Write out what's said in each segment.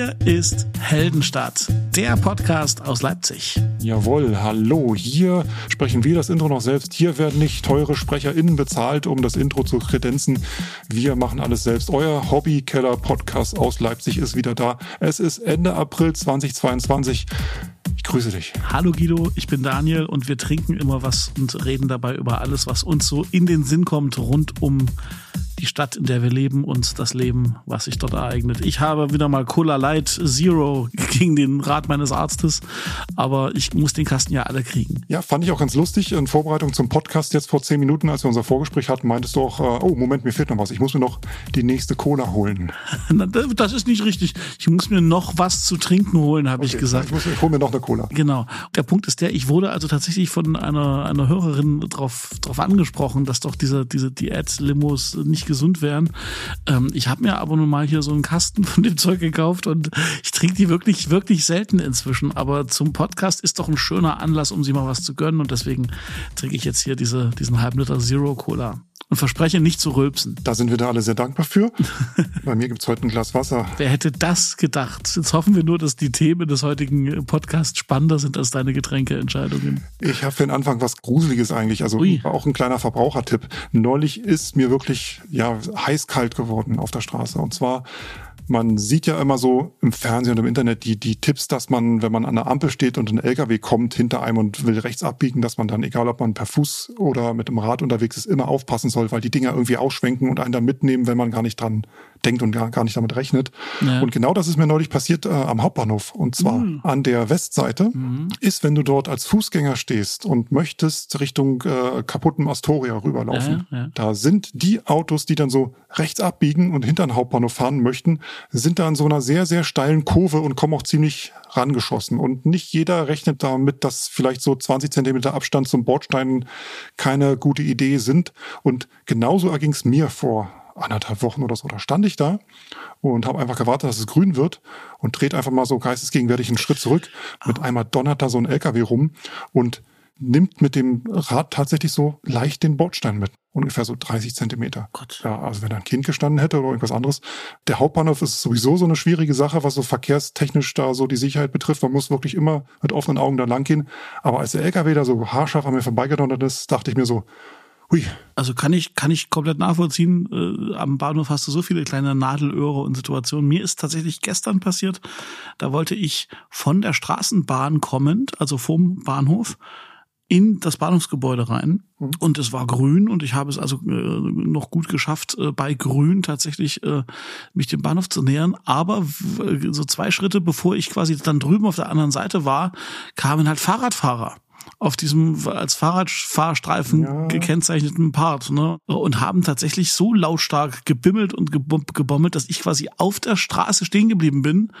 Hier ist Heldenstadt, der Podcast aus Leipzig. Jawohl, hallo. Hier sprechen wir das Intro noch selbst. Hier werden nicht teure SprecherInnen bezahlt, um das Intro zu kredenzen. Wir machen alles selbst. Euer Hobbykeller-Podcast aus Leipzig ist wieder da. Es ist Ende April 2022. Ich grüße dich. Hallo Guido, ich bin Daniel und wir trinken immer was und reden dabei über alles, was uns so in den Sinn kommt rund um die Stadt, in der wir leben und das Leben, was sich dort ereignet. Ich habe wieder mal Cola Light Zero gegen den Rat meines Arztes, aber ich muss den Kasten ja alle kriegen. Ja, fand ich auch ganz lustig. In Vorbereitung zum Podcast jetzt vor zehn Minuten, als wir unser Vorgespräch hatten, meintest du auch, äh, oh Moment, mir fehlt noch was. Ich muss mir noch die nächste Cola holen. das ist nicht richtig. Ich muss mir noch was zu trinken holen, habe okay, ich gesagt. Ich, muss, ich hole mir noch eine Cola. Genau. Der Punkt ist der, ich wurde also tatsächlich von einer, einer Hörerin drauf, drauf angesprochen, dass doch diese, diese Diät-Limos nicht gesund wären. Ähm, ich habe mir aber nun mal hier so einen Kasten von dem Zeug gekauft und ich trinke die wirklich, wirklich selten inzwischen. Aber zum Podcast ist doch ein schöner Anlass, um sie mal was zu gönnen. Und deswegen trinke ich jetzt hier diese, diesen halben Liter Zero Cola und verspreche nicht zu rülpsen. Da sind wir da alle sehr dankbar für. Bei mir gibt's heute ein Glas Wasser. Wer hätte das gedacht? Jetzt hoffen wir nur, dass die Themen des heutigen Podcasts spannender sind als deine Getränkeentscheidungen. Ich habe für den Anfang was Gruseliges eigentlich, also Ui. auch ein kleiner Verbrauchertipp. Neulich ist mir wirklich ja heiß-kalt geworden auf der Straße. Und zwar man sieht ja immer so im Fernsehen und im Internet die, die Tipps, dass man, wenn man an der Ampel steht und ein LKW kommt hinter einem und will rechts abbiegen, dass man dann, egal ob man per Fuß oder mit dem Rad unterwegs ist, immer aufpassen soll, weil die Dinger irgendwie ausschwenken und einen da mitnehmen, wenn man gar nicht dran denkt und gar, nicht damit rechnet. Ja. Und genau das ist mir neulich passiert äh, am Hauptbahnhof. Und zwar mhm. an der Westseite mhm. ist, wenn du dort als Fußgänger stehst und möchtest Richtung äh, kaputten Astoria rüberlaufen, ja, ja. da sind die Autos, die dann so rechts abbiegen und hinter den Hauptbahnhof fahren möchten, sind da in so einer sehr, sehr steilen Kurve und kommen auch ziemlich rangeschossen. Und nicht jeder rechnet damit, dass vielleicht so 20 Zentimeter Abstand zum Bordstein keine gute Idee sind. Und genauso erging es mir vor anderthalb Wochen oder so, da stand ich da und habe einfach gewartet, dass es grün wird und dreht einfach mal so geistesgegenwärtig einen Schritt zurück. Mit ah. einmal donnert da so ein LKW rum und nimmt mit dem Rad tatsächlich so leicht den Bordstein mit. Ungefähr so 30 Zentimeter. Gott. Ja, also wenn da ein Kind gestanden hätte oder irgendwas anderes. Der Hauptbahnhof ist sowieso so eine schwierige Sache, was so verkehrstechnisch da so die Sicherheit betrifft. Man muss wirklich immer mit offenen Augen da lang gehen. Aber als der LKW da so haarscharf an mir vorbeigedonnert ist, dachte ich mir so, Hui. Also kann ich, kann ich komplett nachvollziehen. Äh, am Bahnhof hast du so viele kleine Nadelöhre und Situationen. Mir ist tatsächlich gestern passiert, da wollte ich von der Straßenbahn kommend, also vom Bahnhof, in das Bahnhofsgebäude rein mhm. und es war grün und ich habe es also äh, noch gut geschafft, äh, bei grün tatsächlich äh, mich dem Bahnhof zu nähern. Aber so zwei Schritte bevor ich quasi dann drüben auf der anderen Seite war, kamen halt Fahrradfahrer auf diesem als Fahrradfahrstreifen ja. gekennzeichneten Part, ne? Und haben tatsächlich so lautstark gebimmelt und gebommelt, dass ich quasi auf der Straße stehen geblieben bin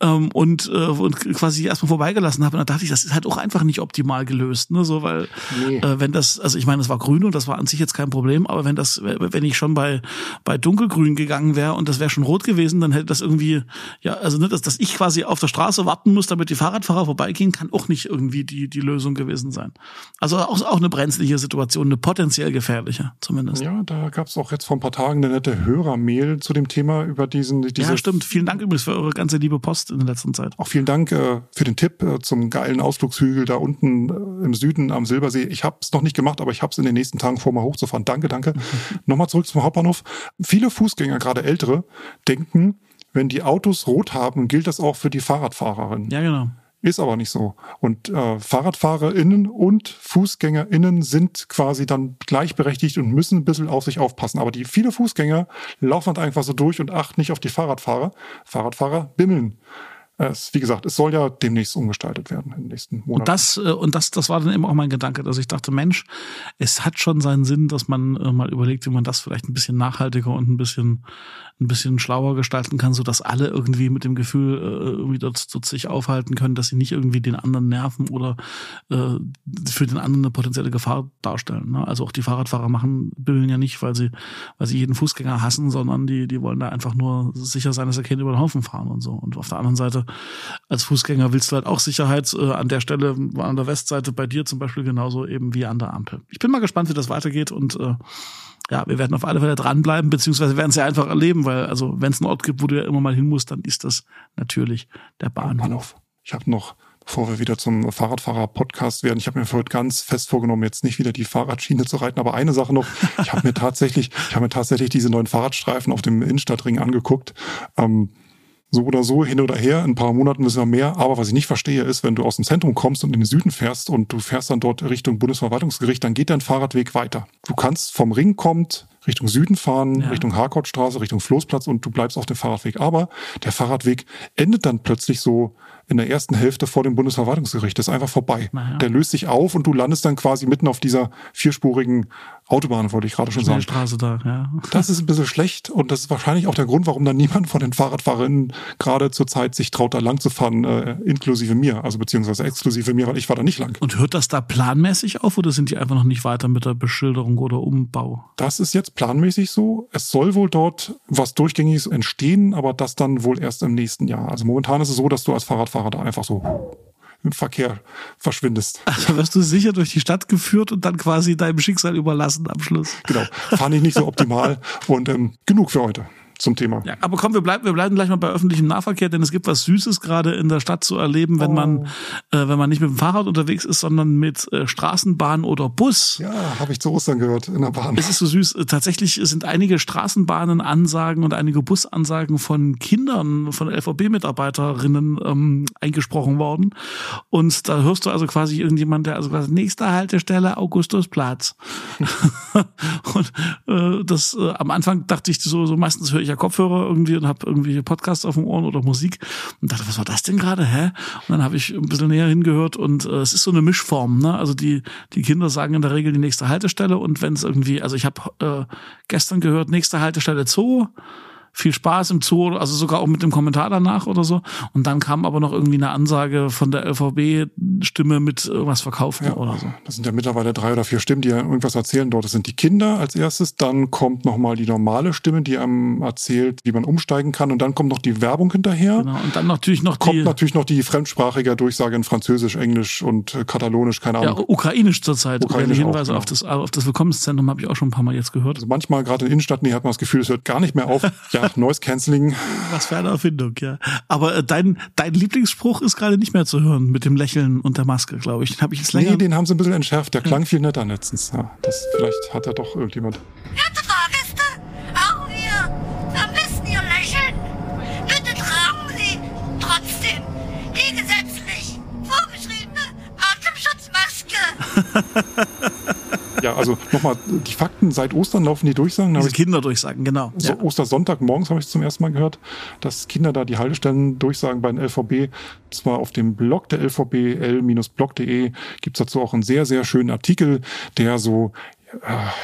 ähm, und, äh, und quasi erstmal vorbeigelassen habe. Und da dachte ich, das ist halt auch einfach nicht optimal gelöst, ne? So, weil nee. äh, wenn das, also ich meine, es war grün und das war an sich jetzt kein Problem, aber wenn das, wenn ich schon bei bei dunkelgrün gegangen wäre und das wäre schon rot gewesen, dann hätte das irgendwie, ja, also ne, dass, dass ich quasi auf der Straße warten muss, damit die Fahrradfahrer vorbeigehen, kann auch nicht irgendwie die die Lösung gewesen sein. Also auch auch eine brenzliche Situation, eine potenziell gefährliche zumindest. Ja, da gab es auch jetzt vor ein paar Tagen eine nette Hörermail zu dem Thema über diesen. Diese ja, stimmt. Vielen Dank übrigens für eure ganze liebe Post in der letzten Zeit. Auch vielen Dank äh, für den Tipp äh, zum geilen Ausflugshügel da unten äh, im Süden am Silbersee. Ich habe es noch nicht gemacht, aber ich habe es in den nächsten Tagen vor, mal hochzufahren. Danke, danke. Nochmal zurück zum Hauptbahnhof. Viele Fußgänger, gerade ältere, denken, wenn die Autos rot haben, gilt das auch für die Fahrradfahrerin. Ja, genau. Ist aber nicht so. Und äh, FahrradfahrerInnen und FußgängerInnen sind quasi dann gleichberechtigt und müssen ein bisschen auf sich aufpassen. Aber die viele Fußgänger laufen halt einfach so durch und achten nicht auf die Fahrradfahrer. Fahrradfahrer bimmeln. Es, wie gesagt, es soll ja demnächst umgestaltet werden in den nächsten Monaten. Und das, äh, und das, das war dann eben auch mein Gedanke, dass ich dachte, Mensch, es hat schon seinen Sinn, dass man äh, mal überlegt, wie man das vielleicht ein bisschen nachhaltiger und ein bisschen ein bisschen schlauer gestalten kann, so dass alle irgendwie mit dem Gefühl äh, irgendwie dort, dort sich aufhalten können, dass sie nicht irgendwie den anderen nerven oder äh, für den anderen eine potenzielle Gefahr darstellen. Ne? Also auch die Fahrradfahrer machen bilden ja nicht, weil sie weil sie jeden Fußgänger hassen, sondern die die wollen da einfach nur sicher sein, dass sie keinen über den Haufen fahren und so. Und auf der anderen Seite als Fußgänger willst du halt auch Sicherheit äh, an der Stelle an der Westseite bei dir zum Beispiel genauso eben wie an der Ampel. Ich bin mal gespannt, wie das weitergeht und äh, ja, wir werden auf alle Fälle dranbleiben, beziehungsweise werden es ja einfach erleben, weil also wenn es einen Ort gibt, wo du ja immer mal hin musst, dann ist das natürlich der Bahnhof. Ich habe noch bevor wir wieder zum Fahrradfahrer-Podcast werden. Ich habe mir für heute ganz fest vorgenommen, jetzt nicht wieder die Fahrradschiene zu reiten, aber eine Sache noch. Ich habe mir tatsächlich, ich habe mir tatsächlich diese neuen Fahrradstreifen auf dem Innenstadtring angeguckt. Ähm, so oder so, hin oder her, in ein paar Monaten wissen wir mehr. Aber was ich nicht verstehe, ist, wenn du aus dem Zentrum kommst und in den Süden fährst und du fährst dann dort Richtung Bundesverwaltungsgericht, dann geht dein Fahrradweg weiter. Du kannst vom Ring kommt, Richtung Süden fahren, ja. Richtung Harkortstraße, Richtung Floßplatz und du bleibst auf dem Fahrradweg. Aber der Fahrradweg endet dann plötzlich so in der ersten Hälfte vor dem Bundesverwaltungsgericht. Das ist einfach vorbei. Ja. Der löst sich auf und du landest dann quasi mitten auf dieser vierspurigen Autobahn, wollte ich gerade schon sagen. Straße da, ja. Das ist ein bisschen schlecht und das ist wahrscheinlich auch der Grund, warum dann niemand von den Fahrradfahrerinnen gerade zur Zeit sich traut, da lang zu fahren, äh, inklusive mir, also beziehungsweise exklusive mir, weil ich war da nicht lang. Und hört das da planmäßig auf oder sind die einfach noch nicht weiter mit der Beschilderung oder Umbau? Das ist jetzt planmäßig so. Es soll wohl dort was Durchgängiges entstehen, aber das dann wohl erst im nächsten Jahr. Also momentan ist es so, dass du als Fahrradfahrer da einfach so im Verkehr verschwindest. Also wirst du sicher durch die Stadt geführt und dann quasi deinem Schicksal überlassen am Schluss. Genau. Fand ich nicht so optimal. Und ähm, genug für heute zum Thema. Ja, aber komm, wir bleiben, wir bleiben gleich mal bei öffentlichem Nahverkehr, denn es gibt was Süßes gerade in der Stadt zu erleben, wenn oh. man, äh, wenn man nicht mit dem Fahrrad unterwegs ist, sondern mit äh, Straßenbahn oder Bus. Ja, habe ich zu Ostern gehört in der Bahn. Es ist so süß. Tatsächlich sind einige Straßenbahnen Ansagen und einige Busansagen von Kindern, von LVB-Mitarbeiterinnen ähm, eingesprochen worden. Und da hörst du also quasi irgendjemand, der also quasi nächste Haltestelle Augustusplatz. und äh, das äh, am Anfang dachte ich so, so meistens höre ich ja Kopfhörer irgendwie und habe irgendwie Podcasts auf dem Ohren oder Musik und dachte, was war das denn gerade, hä? Und dann habe ich ein bisschen näher hingehört und äh, es ist so eine Mischform, ne? Also die die Kinder sagen in der Regel die nächste Haltestelle und wenn es irgendwie, also ich habe äh, gestern gehört, nächste Haltestelle Zoo viel Spaß im Zoo, also sogar auch mit dem Kommentar danach oder so. Und dann kam aber noch irgendwie eine Ansage von der LVB-Stimme mit irgendwas verkaufen ja, oder so. Das sind ja mittlerweile drei oder vier Stimmen, die ja irgendwas erzählen dort. Das sind die Kinder als erstes, dann kommt nochmal die normale Stimme, die einem erzählt, wie man umsteigen kann. Und dann kommt noch die Werbung hinterher. Genau. Und dann natürlich noch kommt die... Kommt natürlich noch die fremdsprachige Durchsage in Französisch, Englisch und Katalonisch, keine Ahnung. Ja, ukrainisch zurzeit. Ukrainisch Hinweise auch, genau. auf, das, auf das Willkommenszentrum habe ich auch schon ein paar Mal jetzt gehört. Also manchmal gerade in Innenstadt, nee, hat man das Gefühl, es hört gar nicht mehr auf. Ja, Noise Cancelling. Was für eine Erfindung, ja. Aber äh, dein, dein Lieblingsspruch ist gerade nicht mehr zu hören mit dem Lächeln und der Maske, glaube ich. Den habe ich jetzt länger. Nee, den haben sie ein bisschen entschärft. Der klang viel netter letztens. Ja, das, vielleicht hat er doch irgendjemand. Werte Fahrgäste, auch wir vermissen Ihr Lächeln. Bitte tragen Sie trotzdem die gesetzlich vorgeschriebene Atemschutzmaske. Ja, also nochmal, die Fakten, seit Ostern laufen die Durchsagen. Diese Kinderdurchsagen, genau. So, ja. Ostersonntag morgens habe ich zum ersten Mal gehört, dass Kinder da die Haltestellen durchsagen bei den LVB. Zwar auf dem Blog der LVB, l-blog.de, gibt's dazu auch einen sehr, sehr schönen Artikel, der so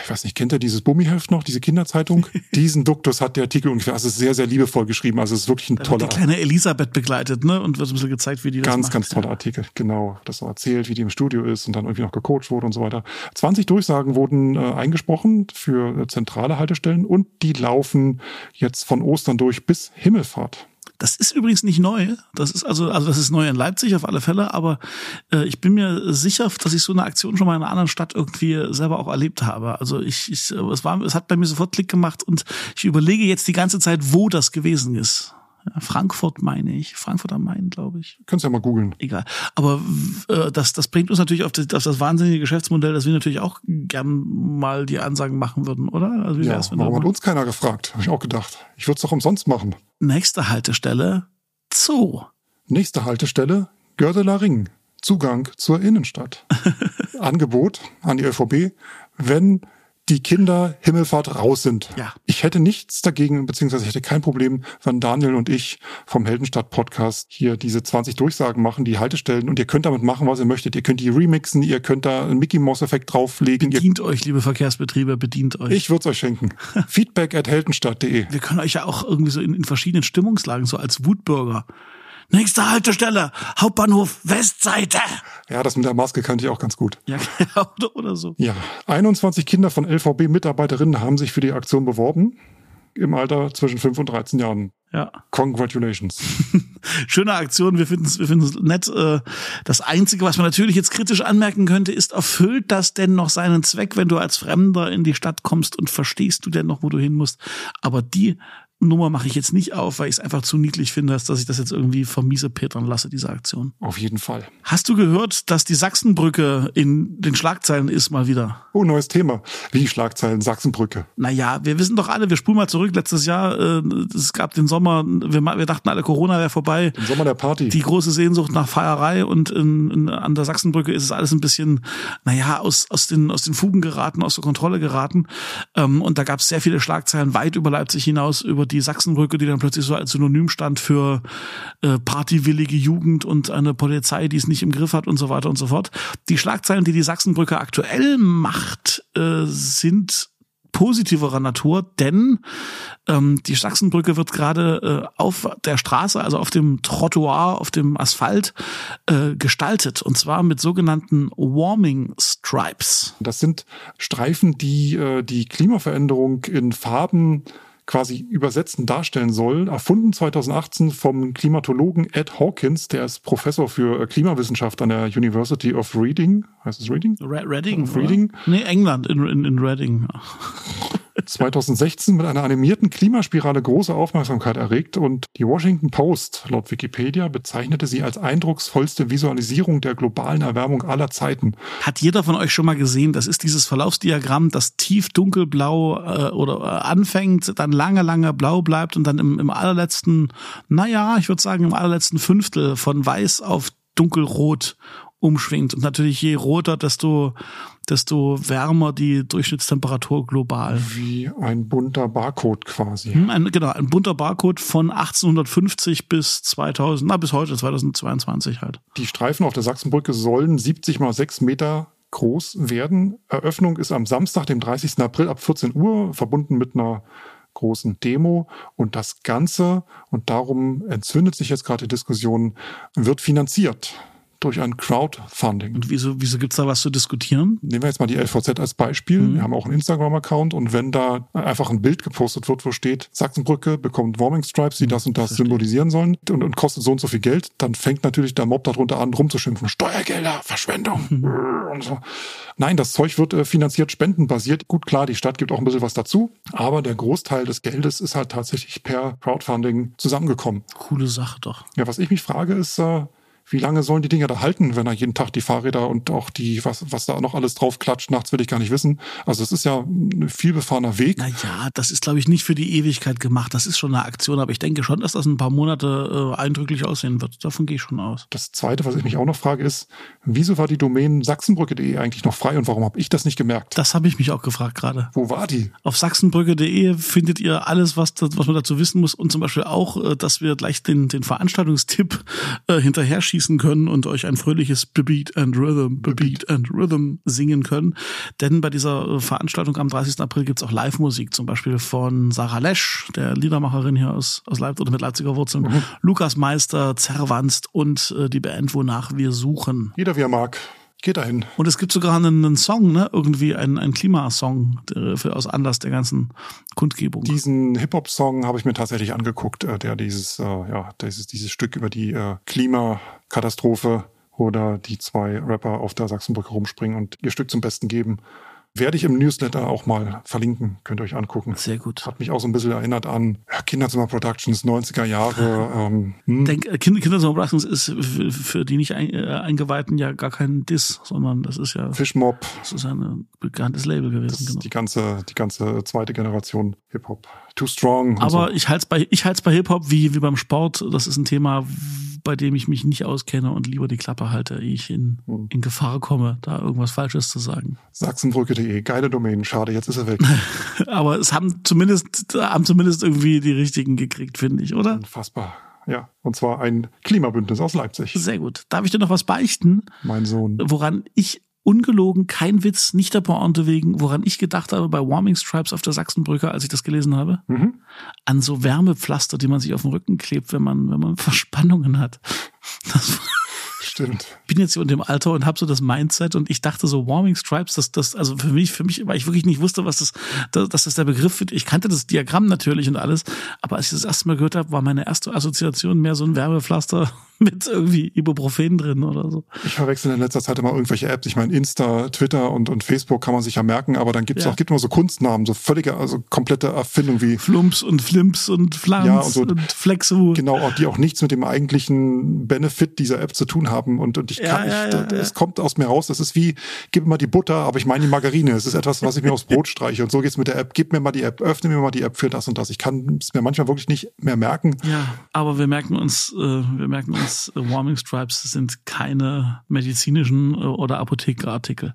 ich weiß nicht, kennt ihr dieses Bummiheft noch, diese Kinderzeitung? Diesen Duktus hat der Artikel ungefähr. Also ist sehr, sehr liebevoll geschrieben. Also es ist wirklich ein da toller. Wird die kleine Elisabeth begleitet, ne? Und wird ein bisschen gezeigt, wie die das Ganz, macht. ganz toller Artikel, genau. Das so erzählt, wie die im Studio ist und dann irgendwie noch gecoacht wurde und so weiter. 20 Durchsagen wurden äh, eingesprochen für äh, zentrale Haltestellen und die laufen jetzt von Ostern durch bis Himmelfahrt. Das ist übrigens nicht neu. Das ist also, also das ist neu in Leipzig auf alle Fälle, aber äh, ich bin mir sicher, dass ich so eine Aktion schon mal in einer anderen Stadt irgendwie selber auch erlebt habe. Also ich, ich es war, es hat bei mir sofort Klick gemacht und ich überlege jetzt die ganze Zeit, wo das gewesen ist. Frankfurt meine ich. Frankfurt am Main, glaube ich. Könntest ja mal googeln. Egal. Aber äh, das, das bringt uns natürlich auf das, auf das wahnsinnige Geschäftsmodell, dass wir natürlich auch gern mal die Ansagen machen würden, oder? Also wie ja, wär's, wenn warum hat uns keiner gefragt? Habe ich auch gedacht. Ich würde es doch umsonst machen. Nächste Haltestelle Zoo. Nächste Haltestelle Gördeler Ring. Zugang zur Innenstadt. Angebot an die ÖVB, wenn die Kinder Himmelfahrt raus sind. Ja. Ich hätte nichts dagegen, beziehungsweise ich hätte kein Problem, wenn Daniel und ich vom Heldenstadt Podcast hier diese 20 Durchsagen machen, die Haltestellen und ihr könnt damit machen, was ihr möchtet. Ihr könnt die remixen, ihr könnt da einen Mickey Mouse Effekt drauflegen. Bedient ihr euch, liebe Verkehrsbetriebe, bedient euch. Ich würde es euch schenken. Feedback at heldenstadt.de. Wir können euch ja auch irgendwie so in, in verschiedenen Stimmungslagen, so als Wutbürger, Nächste Haltestelle, Hauptbahnhof Westseite. Ja, das mit der Maske kannte ich auch ganz gut. Ja, oder, so. Ja, 21 Kinder von LVB-Mitarbeiterinnen haben sich für die Aktion beworben. im Alter zwischen 5 und 13 Jahren. Ja. Congratulations. Schöne Aktion, wir finden es wir finden's nett. Äh, Das Einzige, was man natürlich jetzt kritisch anmerken könnte, ist, erfüllt das denn noch seinen Zweck, wenn du als Fremder in die Stadt kommst und verstehst du denn noch, wo du hin musst? Aber die Nummer mache ich jetzt nicht auf, weil ich es einfach zu niedlich finde, dass ich das jetzt irgendwie vermiese petern lasse, diese Aktion. Auf jeden Fall. Hast du gehört, dass die Sachsenbrücke in den Schlagzeilen ist mal wieder? Oh, neues Thema. Wie Schlagzeilen Sachsenbrücke. Naja, wir wissen doch alle, wir spulen mal zurück. Letztes Jahr, äh, es gab den Sommer, wir, wir dachten alle, Corona wäre vorbei. Im Sommer der Party. Die große Sehnsucht nach Feierei und in, in, an der Sachsenbrücke ist es alles ein bisschen, naja, aus, aus, den, aus den Fugen geraten, aus der Kontrolle geraten. Ähm, und da gab es sehr viele Schlagzeilen weit über Leipzig hinaus, über die Sachsenbrücke, die dann plötzlich so als Synonym stand für äh, partywillige Jugend und eine Polizei, die es nicht im Griff hat und so weiter und so fort. Die Schlagzeilen, die die Sachsenbrücke aktuell macht, äh, sind positiverer Natur, denn ähm, die Sachsenbrücke wird gerade äh, auf der Straße, also auf dem Trottoir, auf dem Asphalt äh, gestaltet und zwar mit sogenannten Warming Stripes. Das sind Streifen, die äh, die Klimaveränderung in Farben quasi übersetzen darstellen soll. Erfunden 2018 vom Klimatologen Ed Hawkins, der ist Professor für äh, Klimawissenschaft an der University of Reading. Heißt es Reading? Re Reading. Reading? Nee, England, in, in, in Reading. 2016 mit einer animierten Klimaspirale große Aufmerksamkeit erregt und die Washington Post laut Wikipedia bezeichnete sie als eindrucksvollste Visualisierung der globalen Erwärmung aller Zeiten. Hat jeder von euch schon mal gesehen, das ist dieses Verlaufsdiagramm, das tief dunkelblau äh, oder äh, anfängt, dann lange, lange blau bleibt und dann im, im allerletzten, naja, ich würde sagen im allerletzten Fünftel von weiß auf dunkelrot umschwingt. Und natürlich je roter, desto, desto wärmer die Durchschnittstemperatur global. Wie ein bunter Barcode quasi. Hm, Ein, genau, ein bunter Barcode von 1850 bis 2000, na bis heute, 2022 halt. Die Streifen auf der Sachsenbrücke sollen 70 mal 6 Meter groß werden. Eröffnung ist am Samstag, dem 30. April ab 14 Uhr, verbunden mit einer großen Demo. Und das Ganze, und darum entzündet sich jetzt gerade die Diskussion, wird finanziert durch ein Crowdfunding. Und wieso, wieso gibt's da was zu diskutieren? Nehmen wir jetzt mal die LVZ als Beispiel. Mhm. Wir haben auch einen Instagram-Account und wenn da einfach ein Bild gepostet wird, wo steht, Sachsenbrücke bekommt Warming Stripes, die das und das Verstehe. symbolisieren sollen und, und kostet so und so viel Geld, dann fängt natürlich der Mob darunter an, rumzuschimpfen. Steuergelder, Verschwendung und so. Nein, das Zeug wird äh, finanziert spendenbasiert. Gut, klar, die Stadt gibt auch ein bisschen was dazu, aber der Großteil des Geldes ist halt tatsächlich per Crowdfunding zusammengekommen. Coole Sache doch. Ja, was ich mich frage ist, äh, wie lange sollen die Dinger da halten, wenn da jeden Tag die Fahrräder und auch die, was, was da noch alles drauf klatscht, nachts will ich gar nicht wissen. Also es ist ja ein vielbefahrener Weg. Naja, das ist, glaube ich, nicht für die Ewigkeit gemacht. Das ist schon eine Aktion, aber ich denke schon, dass das ein paar Monate äh, eindrücklich aussehen wird. Davon gehe ich schon aus. Das zweite, was ich mich auch noch frage, ist, wieso war die Domain sachsenbrücke.de eigentlich noch frei und warum habe ich das nicht gemerkt? Das habe ich mich auch gefragt gerade. Wo war die? Auf sachsenbrücke.de findet ihr alles, was, was man dazu wissen muss und zum Beispiel auch, äh, dass wir gleich den, den Veranstaltungstipp äh, hinterher schießen können und euch ein fröhliches Beat and Rhythm, Beat and Rhythm singen können. Denn bei dieser äh, Veranstaltung am 30. April gibt's auch Live-Musik, zum Beispiel von Sarah Lesch, der Liedermacherin hier aus, aus Leipzig oder mit Leipziger Wurzeln, Lukas Meister, Zerwanst und äh, die Band, wonach wir suchen. Jeder wie er mag. Geht dahin. Und es gibt sogar einen, einen Song, ne? Irgendwie ein, ein Klimasong für, aus Anlass der ganzen Kundgebung. Diesen Hip-Hop-Song habe ich mir tatsächlich angeguckt, äh, der dieses, äh, ja, dieses, dieses Stück über die äh, Klimakatastrophe oder die zwei Rapper auf der Sachsenbrücke rumspringen und ihr Stück zum Besten geben. Werde ich im Newsletter auch mal verlinken, könnt ihr euch angucken. Sehr gut. Hat mich auch so ein bisschen erinnert an ja, Kinderzimmer Productions, 90er Jahre. Ähm, hm. Denk, äh, Kinder, Kinderzimmer Productions ist für, die nicht ein, äh, Eingeweihten ja gar kein Diss, sondern das ist ja, Fishmob, das ist ein bekanntes Label das gewesen. ist Genau. die ganze, die ganze zweite Generation Hip-Hop. Too Strong. Aber so. ich halte es bei, ich halt's bei Hip-Hop wie, wie beim Sport. Das ist ein Thema, bei dem ich mich nicht auskenne und lieber die Klappe halte, ehe ich in, Hm. in Gefahr komme, da irgendwas Falsches zu sagen. Sachsenbrücke.de, geile Domain. Schade, jetzt ist er weg. Aber es haben zumindest, haben zumindest irgendwie die richtigen gekriegt, finde ich, oder? Unfassbar. Ja, und zwar ein Klimabündnis aus Leipzig. Sehr gut. Darf ich dir noch was beichten? Mein Sohn. woran ich ungelogen, kein Witz, nicht der Pointe wegen, woran ich gedacht habe bei Warming Stripes auf der Sachsenbrücke, als ich das gelesen habe, Mhm. an so Wärmepflaster, die man sich auf den Rücken klebt, wenn man, wenn man Verspannungen hat. Das, Stimmt. bin jetzt hier in dem Alter und habe so das Mindset und ich dachte so Warming Stripes, das, das, also für mich, für mich, weil ich wirklich nicht wusste, was das, das, dass das der Begriff wird. Ich kannte das Diagramm natürlich und alles, aber als ich das erste Mal gehört habe, war meine erste Assoziation mehr so ein Werbepflaster mit irgendwie Ibuprofen drin oder so. Ich verwechsel in letzter Zeit immer irgendwelche Apps. Ich meine, Insta, Twitter und, und Facebook kann man sich ja merken, aber dann gibt's Ja. auch, gibt immer so Kunstnamen, so völlige, also komplette Erfindung wie Flumps und Flimps und Flams Ja, und so- und Flexu. Genau, die auch nichts mit dem eigentlichen Benefit dieser App zu tun haben. Und, und ich Ja, kann, ja, ich, ja, es kommt aus mir raus. Das ist wie, gib mir mal die Butter, aber ich meine die Margarine. Es ist etwas, was ich mir aufs Brot streiche. Und so geht's mit der App. Gib mir mal die App, öffne mir mal die App für das und das. Ich kann es mir manchmal wirklich nicht mehr merken. Ja, aber wir merken uns, äh, wir merken uns, äh, Warming Stripes sind keine medizinischen äh, oder Apothekerartikel.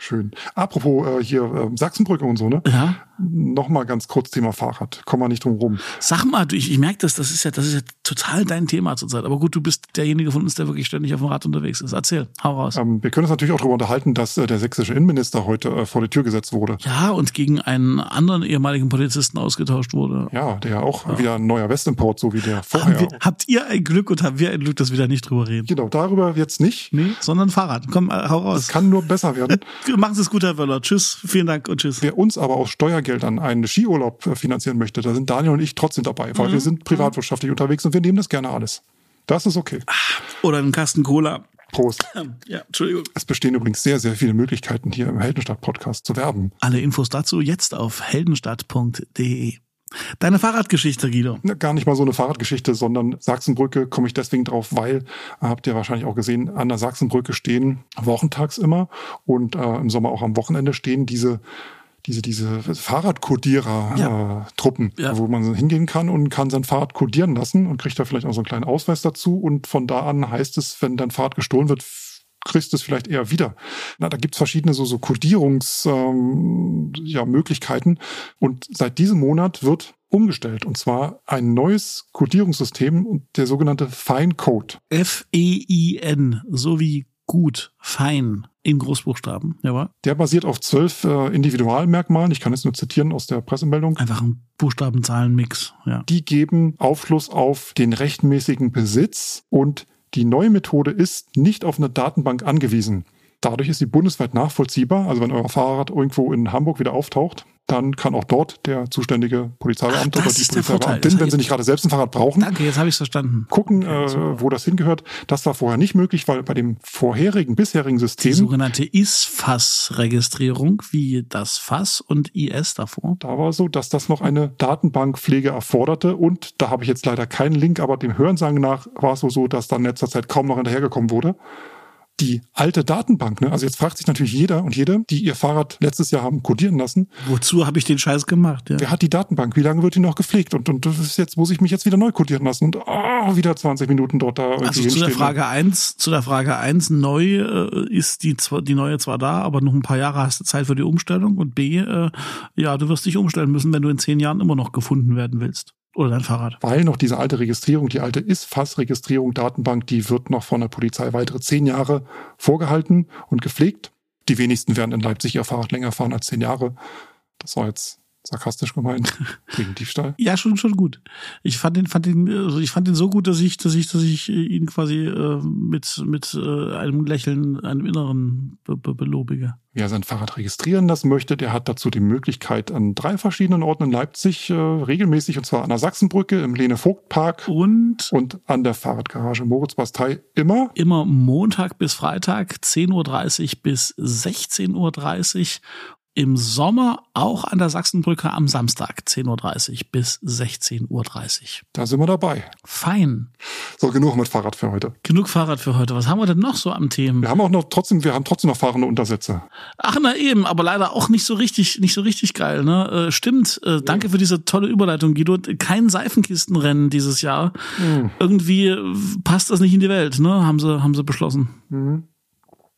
Schön. Apropos äh, hier äh, Sachsenbrücke und so, ne? Ja. Nochmal ganz kurz Thema Fahrrad. Kommen wir nicht drum rum. Sag mal, ich, ich merke das, das ist ja, das ist ja total dein Thema zurzeit. Aber gut, du bist derjenige von uns, der wirklich ständig auf dem Rad unterwegs ist. Erzähl, hau raus. Ähm, wir können uns natürlich auch darüber unterhalten, dass äh, der sächsische Innenminister heute äh, vor die Tür gesetzt wurde. Ja, und gegen einen anderen ehemaligen Polizisten ausgetauscht wurde. Ja, der ja auch wieder ein neuer Westimport, so wie der vorher. Wir, habt ihr ein Glück und haben wir ein Glück, dass wir da nicht drüber reden? Genau, darüber jetzt nicht. Nee, sondern Fahrrad. Komm, äh, hau raus. Es kann nur besser werden. Machen Sie es gut, Herr Wöller. Tschüss, vielen Dank und tschüss. Wer uns aber aus Steuergeldern einen Skiurlaub äh, finanzieren möchte, da sind Daniel und ich trotzdem dabei, weil wir sind privatwirtschaftlich unterwegs und wir nehmen das gerne alles. Das ist okay. Oder einen Kasten Cola. Prost. Ja, Entschuldigung. Es bestehen übrigens sehr, sehr viele Möglichkeiten, hier im Heldenstadt-Podcast zu werben. Alle Infos dazu jetzt auf heldenstadt.de. Deine Fahrradgeschichte, Guido. Gar nicht mal so eine Fahrradgeschichte, sondern Sachsenbrücke komme ich deswegen drauf, weil, äh, habt ihr wahrscheinlich auch gesehen, an der Sachsenbrücke stehen wochentags immer und äh, im Sommer auch am Wochenende stehen diese diese, diese Fahrradkodierer-Truppen, Ja. wo man hingehen kann und kann sein Fahrrad kodieren lassen und kriegt da vielleicht auch so einen kleinen Ausweis dazu. Und von da an heißt es, wenn dein Fahrrad gestohlen wird, kriegst du es vielleicht eher wieder. Na, da gibt's verschiedene so, so Kodierungsmöglichkeiten. Ähm, ja, Möglichkeiten. und seit diesem Monat wird umgestellt. Und zwar ein neues Kodierungssystem, und der sogenannte Fine Code. F-E-I-N, so wie gut, fein, in Großbuchstaben. Jawohl. Der basiert auf zwölf äh, Individualmerkmalen. Ich kann es nur zitieren aus der Pressemeldung. Einfach ein Buchstabenzahlenmix. Ja. Die geben Aufschluss auf den rechtmäßigen Besitz und die neue Methode ist nicht auf eine Datenbank angewiesen. Dadurch ist sie bundesweit nachvollziehbar. Also wenn euer Fahrrad irgendwo in Hamburg wieder auftaucht, dann kann auch dort der zuständige Polizeibeamte Ach, oder die. Polizeibeamtin, wenn sie ich- nicht gerade selbst ein Fahrrad brauchen, Danke, jetzt habe ich es verstanden. gucken, äh, wo das hingehört. Das war vorher nicht möglich, weil bei dem vorherigen, bisherigen Die System, sogenannte IS-Fass-Registrierung, wie das Fass und IS davor. da war so, dass das noch eine Datenbankpflege erforderte. Und da habe ich jetzt leider keinen Link, aber dem Hörensagen nach war es so, dass da in letzter Zeit kaum noch hinterhergekommen wurde. Die alte Datenbank, ne? also jetzt fragt sich natürlich jeder und jede, die ihr Fahrrad letztes Jahr haben codieren lassen, Wozu habe ich den Scheiß gemacht? Ja. wer hat die Datenbank, wie lange wird die noch gepflegt? Und, und das ist jetzt, muss ich mich jetzt wieder neu codieren lassen und oh, wieder 20 Minuten dort da Also zu der. Frage eins, zu der Frage eins, neu äh, ist die die neue zwar da, aber noch ein paar Jahre hast du Zeit für die Umstellung und B, äh, ja, du wirst dich umstellen müssen, wenn du in zehn Jahren immer noch gefunden werden willst. Oder dein Fahrrad. weil noch diese alte Registrierung, die alte ISFAS-Registrierung, Datenbank, die wird noch von der Polizei weitere zehn Jahre vorgehalten und gepflegt. Die wenigsten werden in Leipzig ihr Fahrrad länger fahren als zehn Jahre. Das war jetzt sarkastisch gemeint, wegen Diebstahl. Ja, schon schon gut. Ich fand den fand den also ich fand den so gut, dass ich dass ich dass ich äh, ihn quasi äh, mit mit äh, einem Lächeln, einem inneren be be belobige. Wer sein Fahrrad registrieren lassen möchte, der hat dazu die Möglichkeit, an drei verschiedenen Orten in Leipzig äh, regelmäßig, und zwar an der Sachsenbrücke, im Lene-Vogt-Park Und und an der Fahrradgarage Moritz-Bastei immer immer Montag bis Freitag 10.30 Uhr bis 16.30 Uhr. Im Sommer auch an der Sachsenbrücke am Samstag 10.30 Uhr bis 16.30 Uhr. Da sind wir dabei. Fein. So, genug mit Fahrrad für heute. Genug Fahrrad für heute. Was haben wir denn noch so am Themen? Wir haben auch noch trotzdem, wir haben trotzdem noch fahrende Untersätze. Ach na eben, aber leider auch nicht so richtig, nicht so richtig geil. Ne? Äh, stimmt. Äh, danke für diese tolle Überleitung, Guido. Kein Seifenkistenrennen dieses Jahr. Irgendwie äh, passt das nicht in die Welt. Ne? Haben sie, haben sie beschlossen.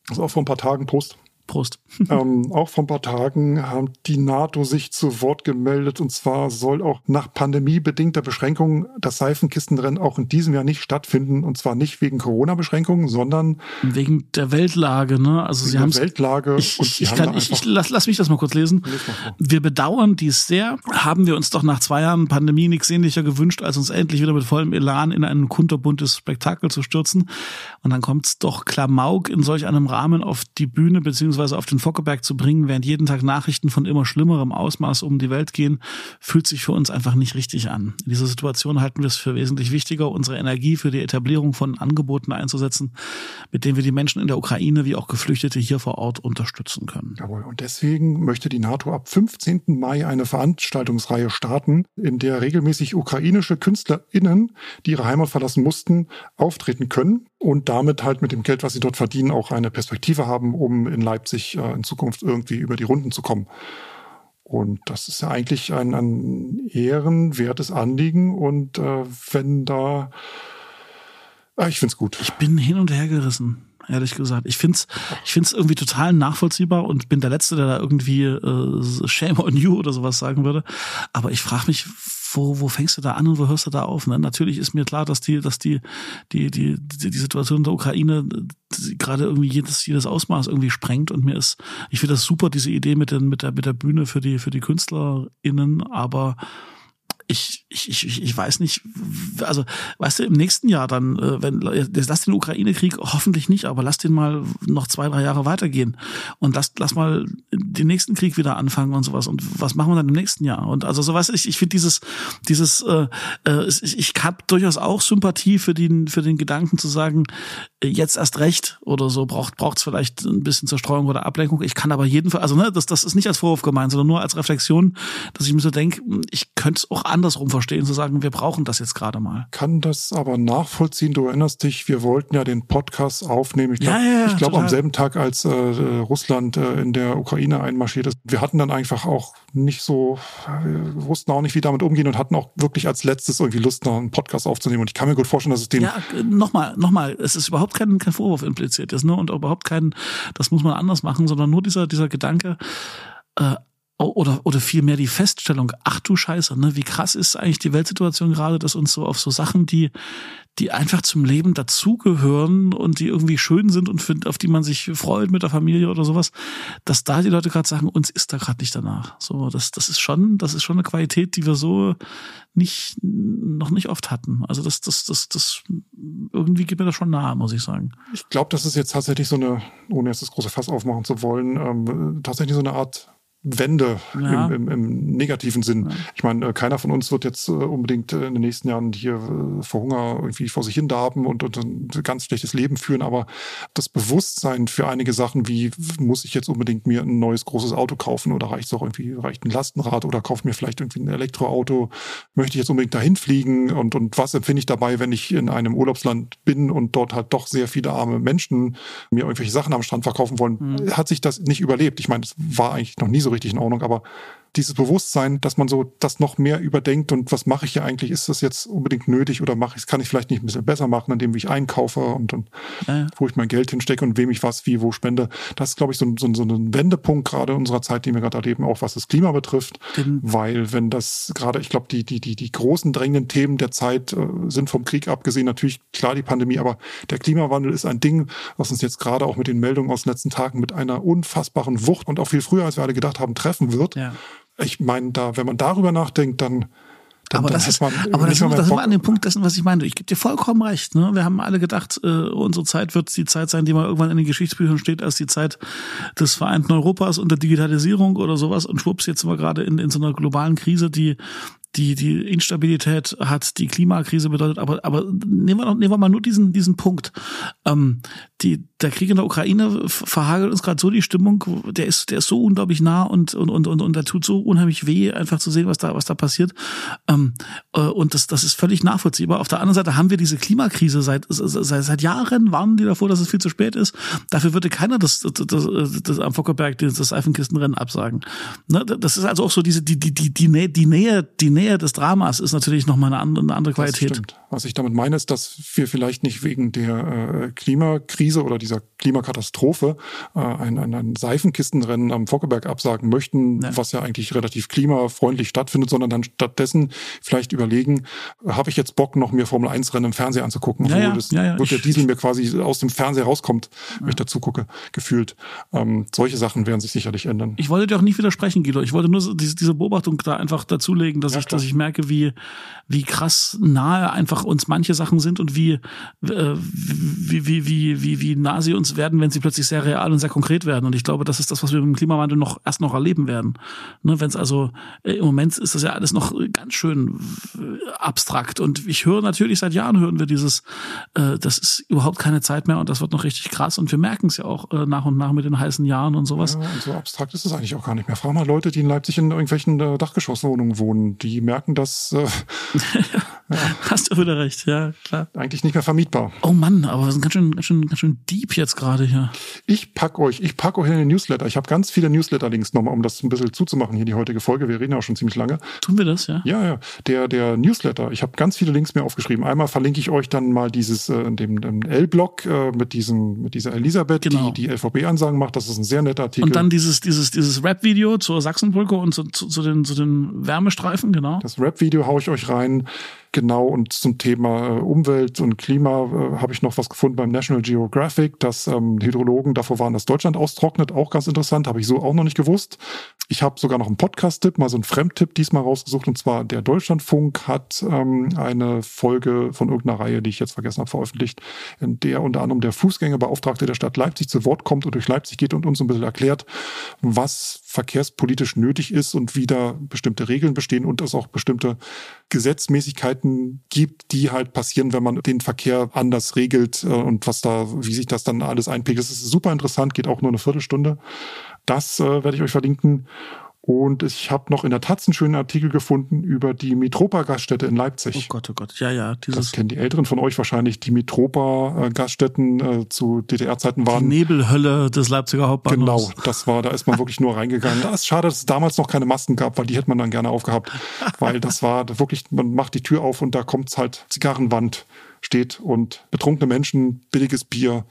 Das ist auch vor ein paar Tagen Post. Prost. Ähm, auch vor ein paar Tagen haben die NATO sich zu Wort gemeldet und zwar soll auch nach pandemiebedingter Beschränkungen das Seifenkistenrennen auch in diesem Jahr nicht stattfinden und zwar nicht wegen Corona-Beschränkungen, sondern wegen der Weltlage. Ne? Also sie haben Weltlage. Ich, ich, ich, kann, ich, ich lass, lass mich das mal kurz lesen. Wir bedauern dies sehr. Haben wir uns doch nach zwei Jahren Pandemie nichts sehnlicher gewünscht, als uns endlich wieder mit vollem Elan in ein kunterbuntes Spektakel zu stürzen. Und dann kommt's doch Klamauk in solch einem Rahmen auf die Bühne beziehungsweise auf den Fockeberg zu bringen, während jeden Tag Nachrichten von immer schlimmerem Ausmaß um die Welt gehen, fühlt sich für uns einfach nicht richtig an. In dieser Situation halten wir es für wesentlich wichtiger, unsere Energie für die Etablierung von Angeboten einzusetzen, mit denen wir die Menschen in der Ukraine wie auch Geflüchtete hier vor Ort unterstützen können. Jawohl. Und deswegen möchte die NATO ab 15. Mai eine Veranstaltungsreihe starten, in der regelmäßig ukrainische KünstlerInnen, die ihre Heimat verlassen mussten, auftreten können und damit halt mit dem Geld, was sie dort verdienen, auch eine Perspektive haben, um in Leipzig äh, in Zukunft irgendwie über die Runden zu kommen. Und das ist ja eigentlich ein, ein ehrenwertes Anliegen. Und äh, wenn da, ah, ich find's gut. Ich bin hin und her gerissen ehrlich gesagt. Ich find's, ich find's irgendwie total nachvollziehbar und bin der Letzte, der da irgendwie äh, Shame on you oder sowas sagen würde. Aber ich frage mich, wo, wo fängst du da an und wo hörst du da auf? Ne? Natürlich ist mir klar, dass die, dass die, die, die, die, Situation in der Ukraine gerade irgendwie jedes, jedes Ausmaß irgendwie sprengt und mir ist, ich finde das super, diese Idee mit, den, mit der, mit der Bühne für die, für die KünstlerInnen, aber ich, ich, ich, ich weiß nicht, also weißt du, im nächsten Jahr dann, äh, wenn lass den Ukraine-Krieg hoffentlich nicht, aber lass den mal noch zwei, drei Jahre weitergehen und lass, lass mal den nächsten Krieg wieder anfangen und sowas. Und was machen wir dann im nächsten Jahr? Und also so weißt du, ich, ich finde dieses, dieses, äh, äh, ich, ich habe durchaus auch Sympathie für den, für den Gedanken zu sagen, äh, jetzt erst recht oder so braucht braucht's vielleicht ein bisschen Zerstreuung oder Ablenkung. Ich kann aber jedenfalls, also ne, das, das ist nicht als Vorwurf gemeint, sondern nur als Reflexion, dass ich mir so denke, ich könnte es auch andersrum verstehen, zu sagen, wir brauchen das jetzt gerade mal. Kann das aber nachvollziehen. Du erinnerst dich, wir wollten ja den Podcast aufnehmen. Ich glaube, ja, ja, ich glaube am selben Tag, als äh, Russland äh, in der Ukraine einmarschiert ist. Wir hatten dann einfach auch nicht so, wir wussten auch nicht, wie damit umgehen und hatten auch wirklich als letztes irgendwie Lust, noch einen Podcast aufzunehmen. Und ich kann mir gut vorstellen, dass es den. Ja, nochmal, nochmal, es ist überhaupt kein, kein Vorwurf impliziert ist, ne? Und überhaupt kein, das muss man anders machen, sondern nur dieser, dieser Gedanke, äh, oder, oder vielmehr die Feststellung, ach du Scheiße, ne, wie krass ist eigentlich die Weltsituation gerade, dass uns so auf so Sachen, die, die einfach zum Leben dazugehören und die irgendwie schön sind und für, auf die man sich freut mit der Familie oder sowas, dass da die Leute gerade sagen, uns ist da gerade nicht danach. So, das, das ist schon, das ist schon eine Qualität, die wir so nicht, noch nicht oft hatten. Also das, das, das, das irgendwie geht mir das schon nahe, muss ich sagen. Ich glaube, das ist jetzt tatsächlich so eine, ohne jetzt das große Fass aufmachen zu wollen, ähm, tatsächlich so eine Art Wende ja. im, im, im negativen Sinn. Ja. Ich meine, äh, keiner von uns wird jetzt äh, unbedingt äh, in den nächsten Jahren hier vor Hunger irgendwie vor sich hin darben und, und ein ganz schlechtes Leben führen, aber das Bewusstsein für einige Sachen, wie muss ich jetzt unbedingt mir ein neues großes Auto kaufen oder reicht es auch irgendwie, reicht ein Lastenrad oder kaufe mir vielleicht irgendwie ein Elektroauto, möchte ich jetzt unbedingt dahin fliegen und, und was empfinde ich dabei, wenn ich in einem Urlaubsland bin und dort halt doch sehr viele arme Menschen mir irgendwelche Sachen am Strand verkaufen wollen, mhm. hat sich das nicht überlebt. Ich meine, es war eigentlich noch nie so richtig in Ordnung, aber dieses Bewusstsein, dass man so das noch mehr überdenkt und was mache ich hier eigentlich, ist das jetzt unbedingt nötig oder mache ich, kann ich vielleicht nicht ein bisschen besser machen, indem ich einkaufe und, und ja. wo ich mein Geld hinstecke und wem ich was wie wo spende. Das ist, glaube ich, so, so, so ein Wendepunkt gerade unserer Zeit, die wir gerade erleben, auch was das Klima betrifft. Den weil wenn das gerade, ich glaube, die, die, die, die großen drängenden Themen der Zeit äh, sind vom Krieg abgesehen, natürlich klar die Pandemie, aber der Klimawandel ist ein Ding, was uns jetzt gerade auch mit den Meldungen aus den letzten Tagen mit einer unfassbaren Wucht und auch viel früher, als wir alle gedacht haben, treffen wird. Ja ich meine, da, wenn man darüber nachdenkt, dann dann, aber das ist, aber das, ist, das sind wir an dem Punkt dessen, was ich meine. Ich gebe dir vollkommen recht. Ne? Wir haben alle gedacht, äh, unsere Zeit wird die Zeit sein, die mal irgendwann in den Geschichtsbüchern steht, als die Zeit des vereinten Europas und der Digitalisierung oder sowas. Und schwupps, jetzt sind wir gerade in, in so einer globalen Krise, die die die Instabilität hat, die Klimakrise bedeutet. Aber aber nehmen wir, noch, nehmen wir mal nur diesen diesen Punkt. Ähm, die der Krieg in der Ukraine verhagelt uns gerade so die Stimmung. Der ist der ist so unglaublich nah und und und und und da tut so unheimlich weh, einfach zu sehen, was da was da passiert. Ähm, äh, und das das ist völlig nachvollziehbar. Auf der anderen Seite haben wir diese Klimakrise seit seit seit Jahren warnen die davor, dass es viel zu spät ist. Dafür würde keiner das das, das, das am Fockerberg das, Seifenkistenrennen absagen. Ne? Das ist also auch so diese die die die die Nähe die Nähe die Nähe Nähe des Dramas ist natürlich nochmal eine andere, eine andere Qualität. Was ich damit meine, ist, dass wir vielleicht nicht wegen der äh, Klimakrise oder dieser Klimakatastrophe äh, ein, ein, ein Seifenkistenrennen am Fockeberg absagen möchten, ja. was ja eigentlich relativ klimafreundlich stattfindet, sondern dann stattdessen vielleicht überlegen, habe ich jetzt Bock, noch mir Formel 1 Rennen im Fernsehen anzugucken, ja, ja, das, ja, ja. wo der Diesel mir quasi aus dem Fernseher rauskommt, wenn ich dazu gucke, gefühlt. Ähm, solche Sachen werden sich sicherlich ändern. Ich wollte dir auch nicht widersprechen, Guido. Ich wollte nur diese, diese Beobachtung da einfach dazulegen, dass ich, dass ich merke, wie, wie krass nahe einfach uns manche Sachen sind und wie, äh, wie, wie, wie, wie, wie nah sie uns werden, wenn sie plötzlich sehr real und sehr konkret werden. Und ich glaube, das ist das, was wir mit dem Klimawandel noch erst noch erleben werden. Ne, wenn es also äh, im Moment ist das ja alles noch ganz schön äh, abstrakt. Und ich höre natürlich seit Jahren hören wir dieses, äh, das ist überhaupt keine Zeit mehr und das wird noch richtig krass. Und wir merken es ja auch äh, nach und nach mit den heißen Jahren und sowas. Ja, und so abstrakt ist es eigentlich auch gar nicht mehr. Frag mal Leute, die in Leipzig in irgendwelchen äh, Dachgeschosswohnungen wohnen, die merken, dass äh, ja. Hast du wieder recht, ja, klar. Eigentlich nicht mehr vermietbar. Oh Mann, aber wir sind ganz schön, ganz schön, ganz schön deep jetzt gerade hier. Ich pack euch, ich pack euch in den Newsletter. Ich habe ganz viele Newsletter-Links nochmal, um das ein bisschen zuzumachen hier die heutige Folge. Wir reden ja auch schon ziemlich lange. Tun wir das, ja? Ja, ja. Der, der Newsletter. Ich habe ganz viele Links mir aufgeschrieben. Einmal verlinke ich euch dann mal dieses äh, dem, dem L-Blog äh, mit diesem mit dieser Elisabeth, genau. die die LVB-Ansagen macht. Das ist ein sehr netter Artikel. Und dann dieses dieses dieses Rap-Video zur Sachsenbrücke und zu, zu, zu den zu den Wärmestreifen, genau. Das Rap-Video haue ich euch rein. Genau, und zum Thema äh, Umwelt und Klima äh, habe ich noch was gefunden beim National Geographic, dass ähm, Hydrologen davor waren, dass Deutschland austrocknet. Auch ganz interessant, habe ich so auch noch nicht gewusst. Ich habe sogar noch einen Podcast-Tipp, mal so einen Fremdtipp diesmal rausgesucht, und zwar der Deutschlandfunk hat ähm, eine Folge von irgendeiner Reihe, die ich jetzt vergessen habe, veröffentlicht, in der unter anderem der Fußgängerbeauftragte der Stadt Leipzig zu Wort kommt und durch Leipzig geht und uns ein bisschen erklärt, was verkehrspolitisch nötig ist und wie da bestimmte Regeln bestehen und es auch bestimmte Gesetzmäßigkeiten gibt, die halt passieren, wenn man den Verkehr anders regelt äh, und was da, wie sich das dann alles einpegelt. Das ist super interessant, geht auch nur eine Viertelstunde. Das äh, werde ich euch verlinken. Und ich habe noch in der Taz einen schönen Artikel gefunden über die Mitropa-Gaststätte in Leipzig. Oh Gott, oh Gott, ja, ja. Das kennen die Älteren von euch wahrscheinlich. Die Mitropa-Gaststätten äh, zu DDR-Zeiten waren. Die Nebelhölle des Leipziger Hauptbahnhofs. Genau, das war, da ist man wirklich nur reingegangen. Das ist schade, dass es damals noch keine Masken gab, weil die hätte man dann gerne aufgehabt. weil das war wirklich, man macht die Tür auf und da kommt's halt Zigarrenwand steht und betrunkene Menschen, billiges Bier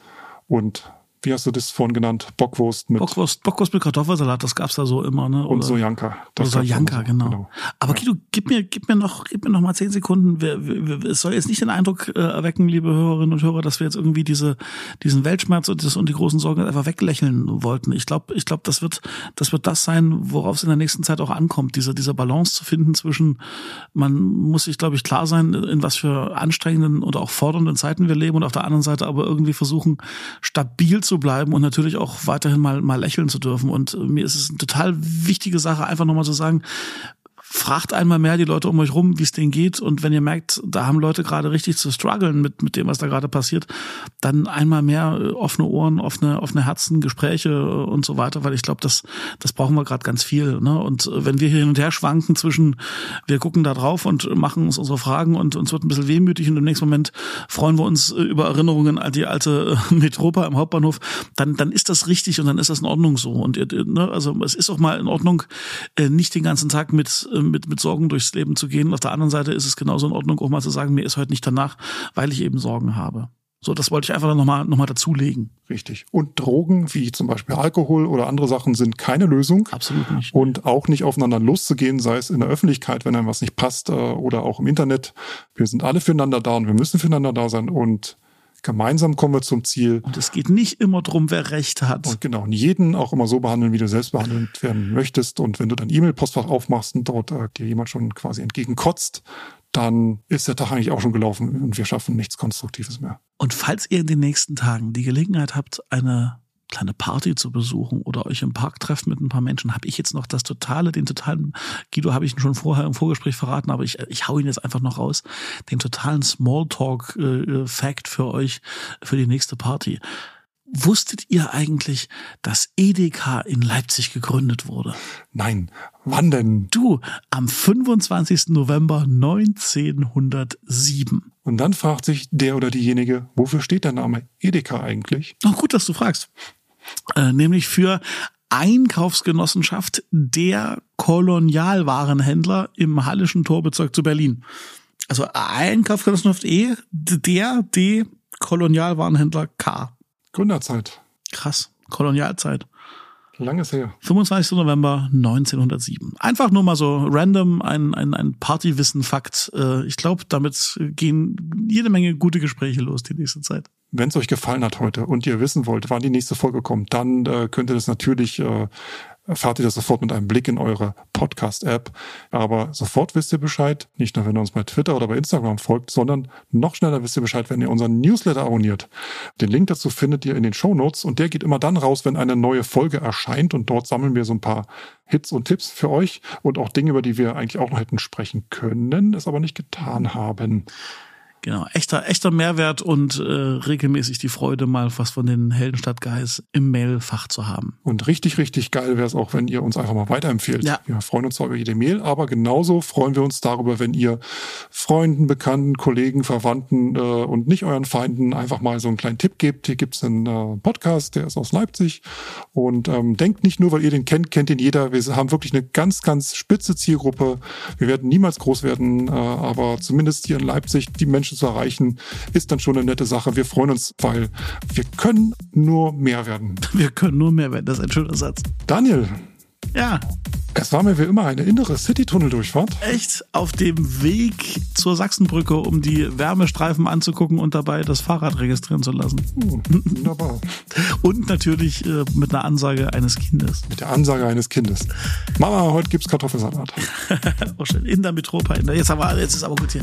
und wie hast du das vorhin genannt? Bockwurst mit. Bockwurst, Bockwurst mit Kartoffelsalat, das gab's da so immer, ne? Oder, und Sojanka. Das oder Sojanka, so, genau. genau. Aber. Guido, gib mir, gib mir noch, gib mir noch mal zehn Sekunden. Wir, wir, es soll jetzt nicht den Eindruck äh, erwecken, liebe Hörerinnen und Hörer, dass wir jetzt irgendwie diese, diesen Weltschmerz und, das, und die großen Sorgen einfach weglächeln wollten. Ich glaube, ich glaube, das wird, das wird das sein, worauf es in der nächsten Zeit auch ankommt, diese, diese Balance zu finden zwischen, man muss sich, glaube ich, klar sein, in was für anstrengenden oder auch fordernden Zeiten wir leben und auf der anderen Seite aber irgendwie versuchen, stabil zu bleiben und natürlich auch weiterhin mal, mal lächeln zu dürfen. Und mir ist es eine total wichtige Sache, einfach nochmal zu sagen, fragt einmal mehr die Leute um euch rum, wie es denen geht. Und wenn ihr merkt, da haben Leute gerade richtig zu strugglen mit, mit dem, was da gerade passiert, dann einmal mehr äh, offene Ohren, offene, offene Herzen, Gespräche äh, und so weiter, weil ich glaube, das, das brauchen wir gerade ganz viel. Ne? Und äh, wenn wir hier hin und her schwanken zwischen, wir gucken da drauf und machen uns unsere Fragen und uns wird ein bisschen wehmütig und im nächsten Moment freuen wir uns über Erinnerungen an die alte Metropa im Hauptbahnhof, dann, dann ist das richtig und dann ist das in Ordnung so. Und ne, also es ist auch mal in Ordnung, nicht den ganzen Tag mit mit, mit Sorgen durchs Leben zu gehen. Auf der anderen Seite ist es genauso in Ordnung, auch mal zu sagen, mir ist heute nicht danach, weil ich eben Sorgen habe. So, das wollte ich einfach nochmal noch mal dazulegen. Richtig. Und Drogen wie zum Beispiel Alkohol oder andere Sachen sind keine Lösung. Absolut nicht. Und auch nicht aufeinander loszugehen, sei es in der Öffentlichkeit, wenn einem was nicht passt, äh, oder auch im Internet. Wir sind alle füreinander da und wir müssen füreinander da sein und Gemeinsam kommen wir zum Ziel. Und es geht nicht immer drum, wer Recht hat. Und genau, und jeden auch immer so behandeln, wie du selbst behandelt werden möchtest. Und wenn du dein E-Mail-Postfach aufmachst und dort äh, dir jemand schon quasi entgegenkotzt, dann ist der Tag eigentlich auch schon gelaufen und wir schaffen nichts Konstruktives mehr. Und falls ihr in den nächsten Tagen die Gelegenheit habt, eine kleine Party zu besuchen oder euch im Park trefft mit ein paar Menschen, habe ich jetzt noch das totale, den totalen, Guido habe ich ihn schon vorher im Vorgespräch verraten, aber ich, ich hau ihn jetzt einfach noch raus, den totalen Smalltalk-Fact äh, für euch für die nächste Party. Wusstet ihr eigentlich, dass Edeka in Leipzig gegründet wurde? Nein. Wann denn? Du, am 25. November 1907. Und dann fragt sich der oder diejenige, wofür steht der Name Edeka eigentlich? Oh, gut, dass du fragst äh, nämlich für Einkaufsgenossenschaft der Kolonialwarenhändler im Hallischen Torbezirk zu Berlin. Also ein Kaufgenossenschaft E, der D, Kolonialwarenhändler K. Gründerzeit. Krass. Kolonialzeit. Langes her. 25. November 1907. Einfach nur mal so random ein, ein, ein Partywissen-Fakt. Äh, ich glaube, damit gehen jede Menge gute Gespräche los die nächste Zeit. Wenn es euch gefallen hat heute und ihr wissen wollt, wann die nächste Folge kommt, dann äh, könnt ihr das natürlich äh, erfahrt ihr das sofort mit einem Blick in eure Podcast-App. Aber sofort wisst ihr Bescheid, nicht nur wenn ihr uns bei Twitter oder bei Instagram folgt, sondern noch schneller wisst ihr Bescheid, wenn ihr unseren Newsletter abonniert. Den Link dazu findet ihr in den Show Notes und der geht immer dann raus, wenn eine neue Folge erscheint und dort sammeln wir so ein paar Hits und Tipps für euch und auch Dinge, über die wir eigentlich auch noch hätten sprechen können, es aber nicht getan haben. Genau, echter, echter Mehrwert und äh, regelmäßig die Freude, mal was von den Heldenstadt-Guys im Mailfach zu haben. Und richtig, richtig geil wäre es auch, wenn ihr uns einfach mal weiterempfehlt. Ja. Wir freuen uns zwar über jede Mail, aber genauso freuen wir uns darüber, wenn ihr Freunden, Bekannten, Kollegen, Verwandten äh, und nicht euren Feinden einfach mal so einen kleinen Tipp gebt. Hier gibt's einen äh, Podcast, der ist aus Leipzig. Und ähm, denkt nicht nur, weil ihr den kennt, kennt ihn jeder. Wir haben wirklich eine ganz, ganz spitze Zielgruppe. Wir werden niemals groß werden, äh, aber zumindest hier in Leipzig die Menschen Menschen zu erreichen, ist dann schon eine nette Sache. Wir freuen uns, weil wir können nur mehr werden. Wir können nur mehr werden. Das ist ein schöner Satz. Daniel. Ja. Es war mir wie immer eine innere City-Tunnel-Durchfahrt. Echt? Auf dem Weg zur Sachsenbrücke, um die Wärmestreifen anzugucken und dabei das Fahrrad registrieren zu lassen. Oh, wunderbar. und natürlich äh, mit einer Ansage eines Kindes. Mit der Ansage eines Kindes. Mama, heute gibt's Kartoffelsalat. oh, schön. In der Metropa. In der, jetzt, aber, jetzt ist aber gut hier.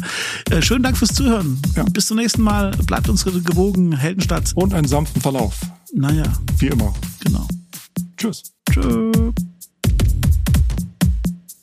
Äh, schönen Dank fürs Zuhören. Ja. Bis zum nächsten Mal. Bleibt uns gewogen. Heldenstadt. Und einen sanften Verlauf. Naja. Wie immer. Genau. Tschüss. Tschüss.